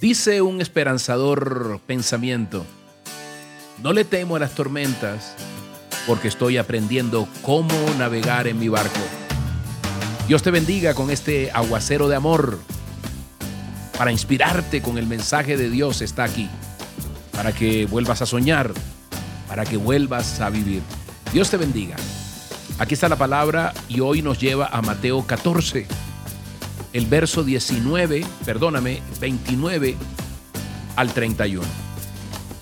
Dice un esperanzador pensamiento, no le temo a las tormentas porque estoy aprendiendo cómo navegar en mi barco. Dios te bendiga con este aguacero de amor. Para inspirarte con el mensaje de Dios está aquí. Para que vuelvas a soñar. Para que vuelvas a vivir. Dios te bendiga. Aquí está la palabra y hoy nos lleva a Mateo 14 el verso 19, perdóname, 29 al 31.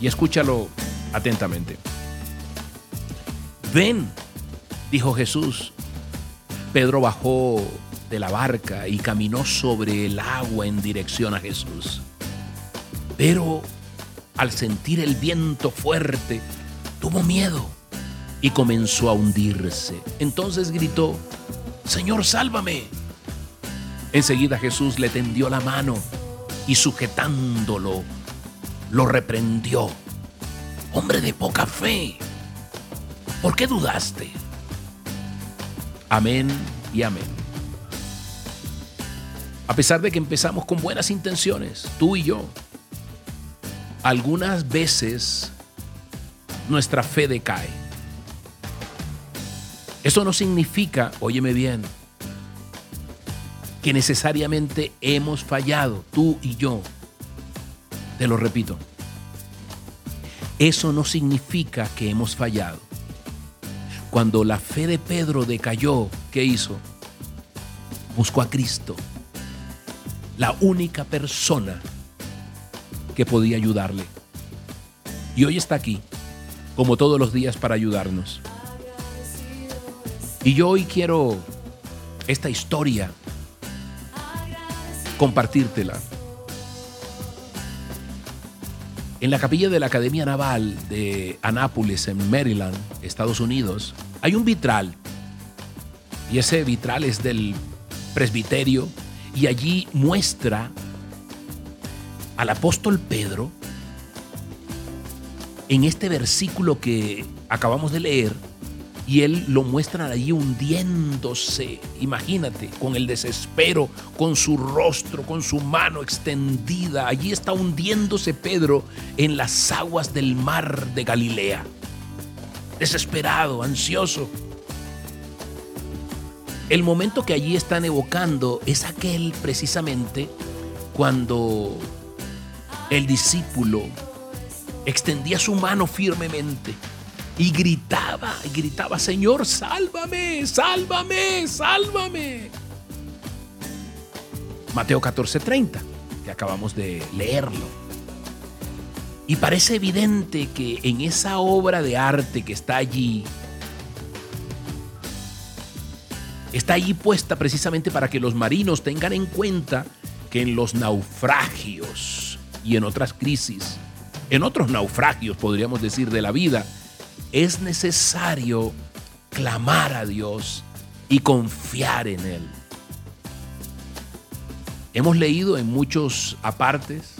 Y escúchalo atentamente. Ven, dijo Jesús. Pedro bajó de la barca y caminó sobre el agua en dirección a Jesús. Pero al sentir el viento fuerte, tuvo miedo y comenzó a hundirse. Entonces gritó, Señor, sálvame. Enseguida Jesús le tendió la mano y sujetándolo, lo reprendió. Hombre de poca fe, ¿por qué dudaste? Amén y amén. A pesar de que empezamos con buenas intenciones, tú y yo, algunas veces nuestra fe decae. Eso no significa, óyeme bien, que necesariamente hemos fallado, tú y yo. Te lo repito. Eso no significa que hemos fallado. Cuando la fe de Pedro decayó, ¿qué hizo? Buscó a Cristo, la única persona que podía ayudarle. Y hoy está aquí, como todos los días, para ayudarnos. Y yo hoy quiero esta historia compartírtela. En la capilla de la Academia Naval de Anápolis, en Maryland, Estados Unidos, hay un vitral. Y ese vitral es del presbiterio y allí muestra al apóstol Pedro en este versículo que acabamos de leer, y él lo muestra allí hundiéndose, imagínate, con el desespero, con su rostro, con su mano extendida. Allí está hundiéndose Pedro en las aguas del mar de Galilea. Desesperado, ansioso. El momento que allí están evocando es aquel precisamente cuando el discípulo extendía su mano firmemente y gritaba, y gritaba, Señor, sálvame, sálvame, sálvame. Mateo 14:30, que acabamos de leerlo. Y parece evidente que en esa obra de arte que está allí, está allí puesta precisamente para que los marinos tengan en cuenta que en los naufragios y en otras crisis, en otros naufragios podríamos decir de la vida, es necesario clamar a Dios y confiar en Él. Hemos leído en muchos apartes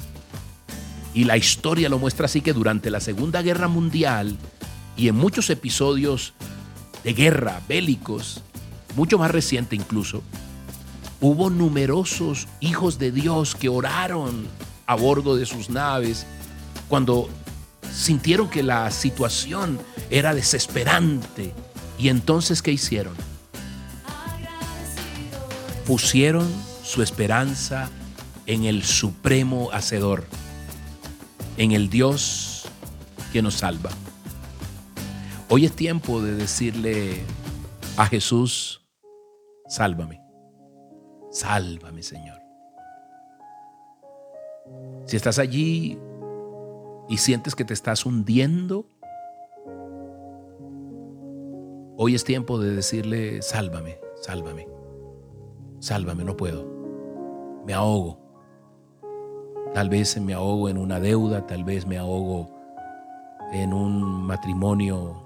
y la historia lo muestra así que durante la Segunda Guerra Mundial y en muchos episodios de guerra bélicos, mucho más reciente incluso, hubo numerosos hijos de Dios que oraron a bordo de sus naves cuando sintieron que la situación era desesperante. ¿Y entonces qué hicieron? Pusieron su esperanza en el supremo hacedor, en el Dios que nos salva. Hoy es tiempo de decirle a Jesús, sálvame, sálvame Señor. Si estás allí y sientes que te estás hundiendo, hoy es tiempo de decirle, sálvame, sálvame, sálvame, no puedo, me ahogo. Tal vez me ahogo en una deuda, tal vez me ahogo en un matrimonio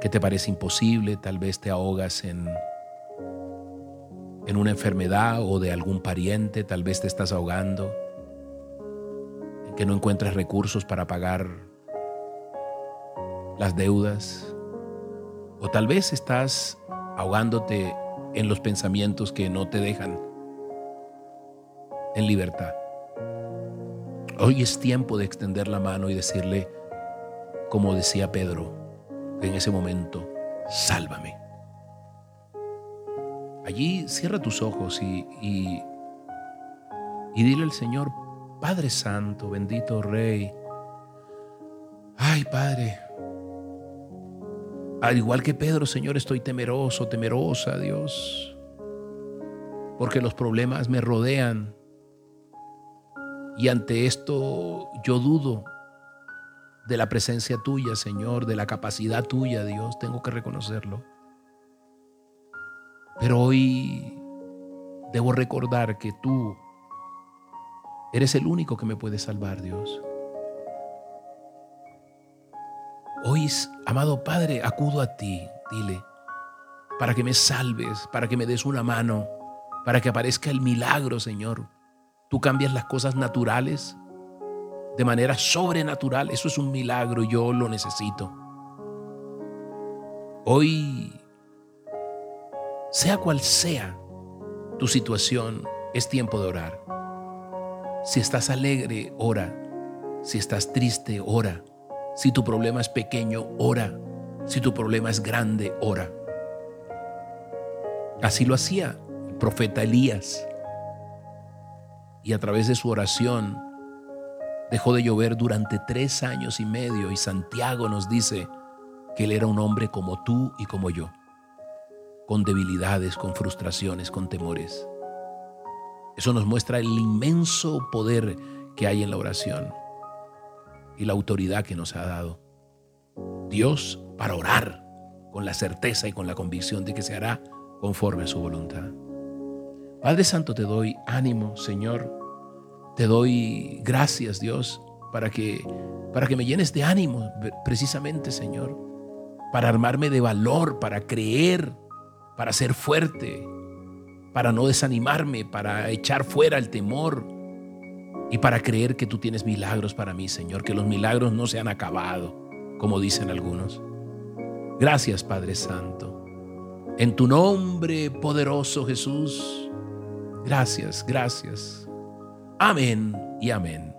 que te parece imposible, tal vez te ahogas en, en una enfermedad o de algún pariente, tal vez te estás ahogando que no encuentres recursos para pagar las deudas. O tal vez estás ahogándote en los pensamientos que no te dejan en libertad. Hoy es tiempo de extender la mano y decirle, como decía Pedro, en ese momento, sálvame. Allí cierra tus ojos y, y, y dile al Señor, Padre Santo, bendito Rey. Ay, Padre, al igual que Pedro, Señor, estoy temeroso, temerosa, Dios, porque los problemas me rodean. Y ante esto yo dudo de la presencia tuya, Señor, de la capacidad tuya, Dios, tengo que reconocerlo. Pero hoy debo recordar que tú eres el único que me puede salvar, Dios. Hoy, amado Padre, acudo a ti, dile, para que me salves, para que me des una mano, para que aparezca el milagro, Señor. Tú cambias las cosas naturales de manera sobrenatural. Eso es un milagro, yo lo necesito. Hoy, sea cual sea tu situación, es tiempo de orar. Si estás alegre, ora. Si estás triste, ora. Si tu problema es pequeño, ora. Si tu problema es grande, ora. Así lo hacía el profeta Elías. Y a través de su oración dejó de llover durante tres años y medio y Santiago nos dice que él era un hombre como tú y como yo, con debilidades, con frustraciones, con temores. Eso nos muestra el inmenso poder que hay en la oración y la autoridad que nos ha dado. Dios para orar con la certeza y con la convicción de que se hará conforme a su voluntad. Padre Santo, te doy ánimo, Señor. Te doy gracias, Dios, para que para que me llenes de ánimo precisamente, Señor, para armarme de valor, para creer, para ser fuerte, para no desanimarme, para echar fuera el temor y para creer que tú tienes milagros para mí, Señor, que los milagros no se han acabado, como dicen algunos. Gracias, Padre Santo. En tu nombre poderoso, Jesús. Gracias, gracias. Amén y amén.